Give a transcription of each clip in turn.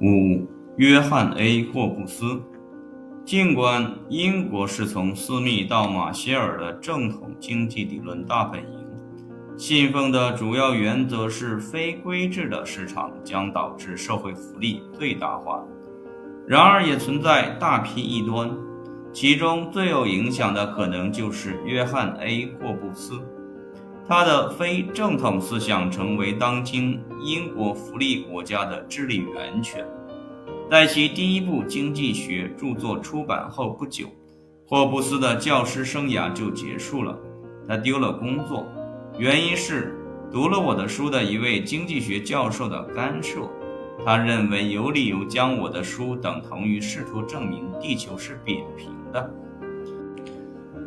五、约翰 ·A· 霍布斯。尽管英国是从斯密到马歇尔的正统经济理论大本营，信奉的主要原则是非规制的市场将导致社会福利最大化，然而也存在大批异端，其中最有影响的可能就是约翰 ·A· 霍布斯。他的非正统思想成为当今英国福利国家的治理源泉。在其第一部经济学著作出版后不久，霍布斯的教师生涯就结束了。他丢了工作，原因是读了我的书的一位经济学教授的干涉。他认为有理由将我的书等同于试图证明地球是扁平的。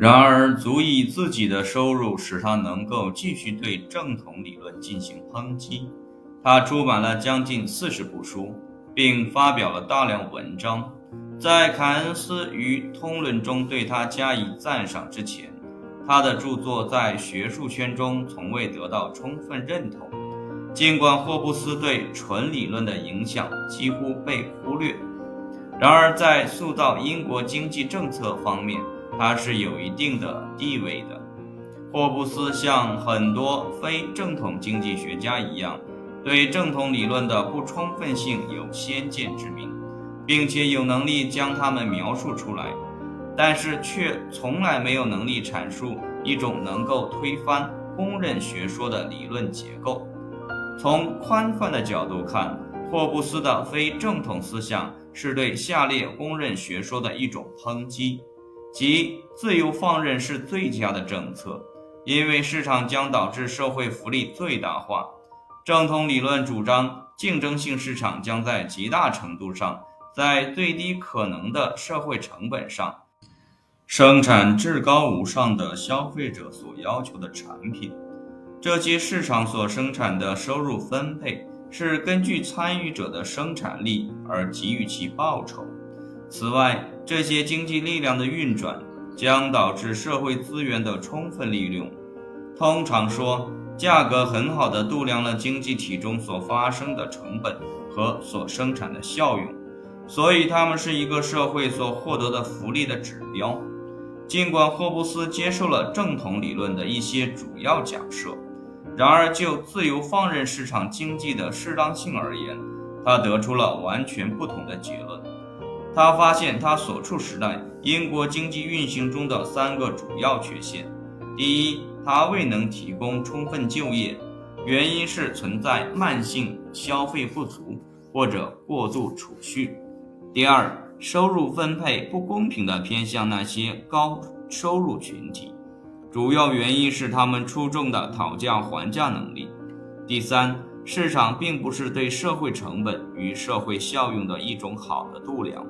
然而，足以自己的收入使他能够继续对正统理论进行抨击。他出版了将近四十部书。并发表了大量文章。在凯恩斯于通论中对他加以赞赏之前，他的著作在学术圈中从未得到充分认同。尽管霍布斯对纯理论的影响几乎被忽略，然而在塑造英国经济政策方面，他是有一定的地位的。霍布斯像很多非正统经济学家一样。对正统理论的不充分性有先见之明，并且有能力将它们描述出来，但是却从来没有能力阐述一种能够推翻公认学说的理论结构。从宽泛的角度看，霍布斯的非正统思想是对下列公认学说的一种抨击：即自由放任是最佳的政策，因为市场将导致社会福利最大化。正统理论主张，竞争性市场将在极大程度上在最低可能的社会成本上生产至高无上的消费者所要求的产品。这些市场所生产的收入分配是根据参与者的生产力而给予其报酬。此外，这些经济力量的运转将导致社会资源的充分利用。通常说。价格很好的度量了经济体中所发生的成本和所生产的效用，所以它们是一个社会所获得的福利的指标。尽管霍布斯接受了正统理论的一些主要假设，然而就自由放任市场经济的适当性而言，他得出了完全不同的结论。他发现他所处时代英国经济运行中的三个主要缺陷：第一，它未能提供充分就业，原因是存在慢性消费不足或者过度储蓄。第二，收入分配不公平地偏向那些高收入群体，主要原因是他们出众的讨价还价能力。第三，市场并不是对社会成本与社会效用的一种好的度量，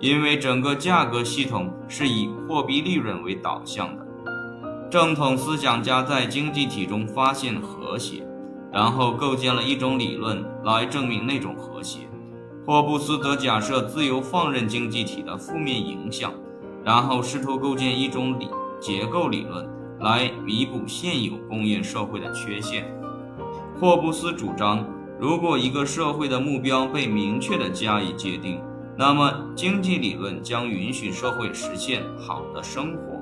因为整个价格系统是以货币利润为导向的。正统思想家在经济体中发现和谐，然后构建了一种理论来证明那种和谐。霍布斯则假设自由放任经济体的负面影响，然后试图构建一种理结构理论来弥补现有工业社会的缺陷。霍布斯主张，如果一个社会的目标被明确地加以界定，那么经济理论将允许社会实现好的生活。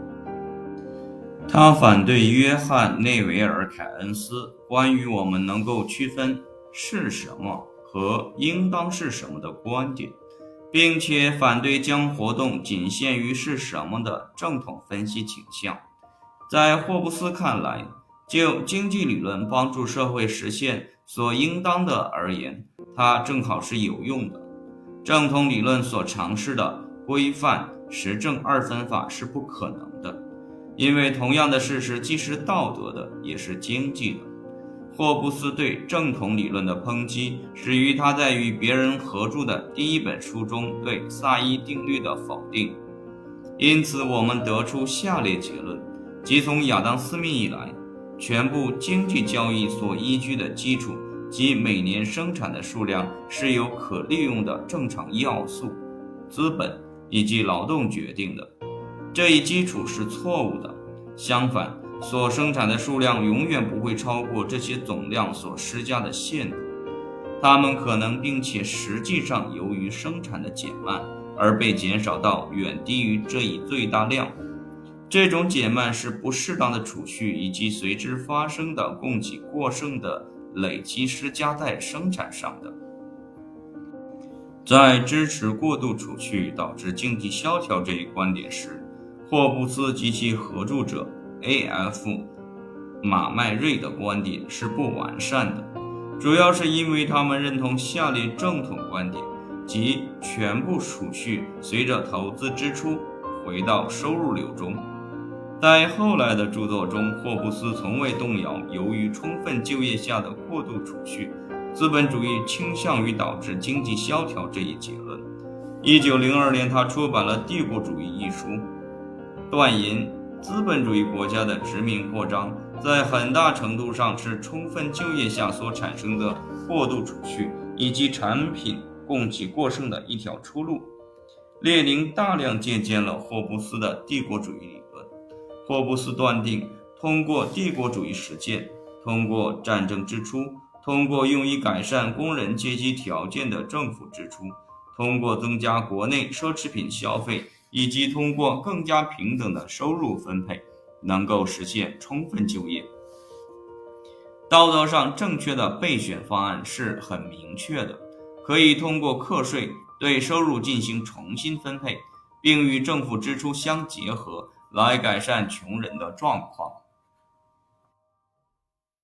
他反对约翰内维尔凯恩斯关于我们能够区分是什么和应当是什么的观点，并且反对将活动仅限于是什么的正统分析倾向。在霍布斯看来，就经济理论帮助社会实现所应当的而言，它正好是有用的。正统理论所尝试的规范实证二分法是不可能的。因为同样的事实既是道德的，也是经济的。霍布斯对正统理论的抨击始于他在与别人合著的第一本书中对萨伊定律的否定。因此，我们得出下列结论：即从亚当·斯密以来，全部经济交易所依据的基础即每年生产的数量是由可利用的正常要素——资本以及劳动决定的。这一基础是错误的。相反，所生产的数量永远不会超过这些总量所施加的限度。他们可能并且实际上由于生产的减慢而被减少到远低于这一最大量。这种减慢是不适当的储蓄以及随之发生的供给过剩的累积施加在生产上的。在支持过度储蓄导致经济萧条这一观点时，霍布斯及其合著者 A.F. 马麦瑞的观点是不完善的，主要是因为他们认同下列正统观点，即全部储蓄随着投资支出回到收入流中。在后来的著作中，霍布斯从未动摇由于充分就业下的过度储蓄。资本主义倾向于导致经济萧条这一结论。一九零二年，他出版了《帝国主义》一书，断言资本主义国家的殖民扩张在很大程度上是充分就业下所产生的过度储蓄以及产品供给过剩的一条出路。列宁大量借鉴了霍布斯的帝国主义理。霍布斯断定，通过帝国主义实践，通过战争支出。通过用以改善工人阶级条件的政府支出，通过增加国内奢侈品消费，以及通过更加平等的收入分配，能够实现充分就业。道德上正确的备选方案是很明确的，可以通过课税对收入进行重新分配，并与政府支出相结合，来改善穷人的状况。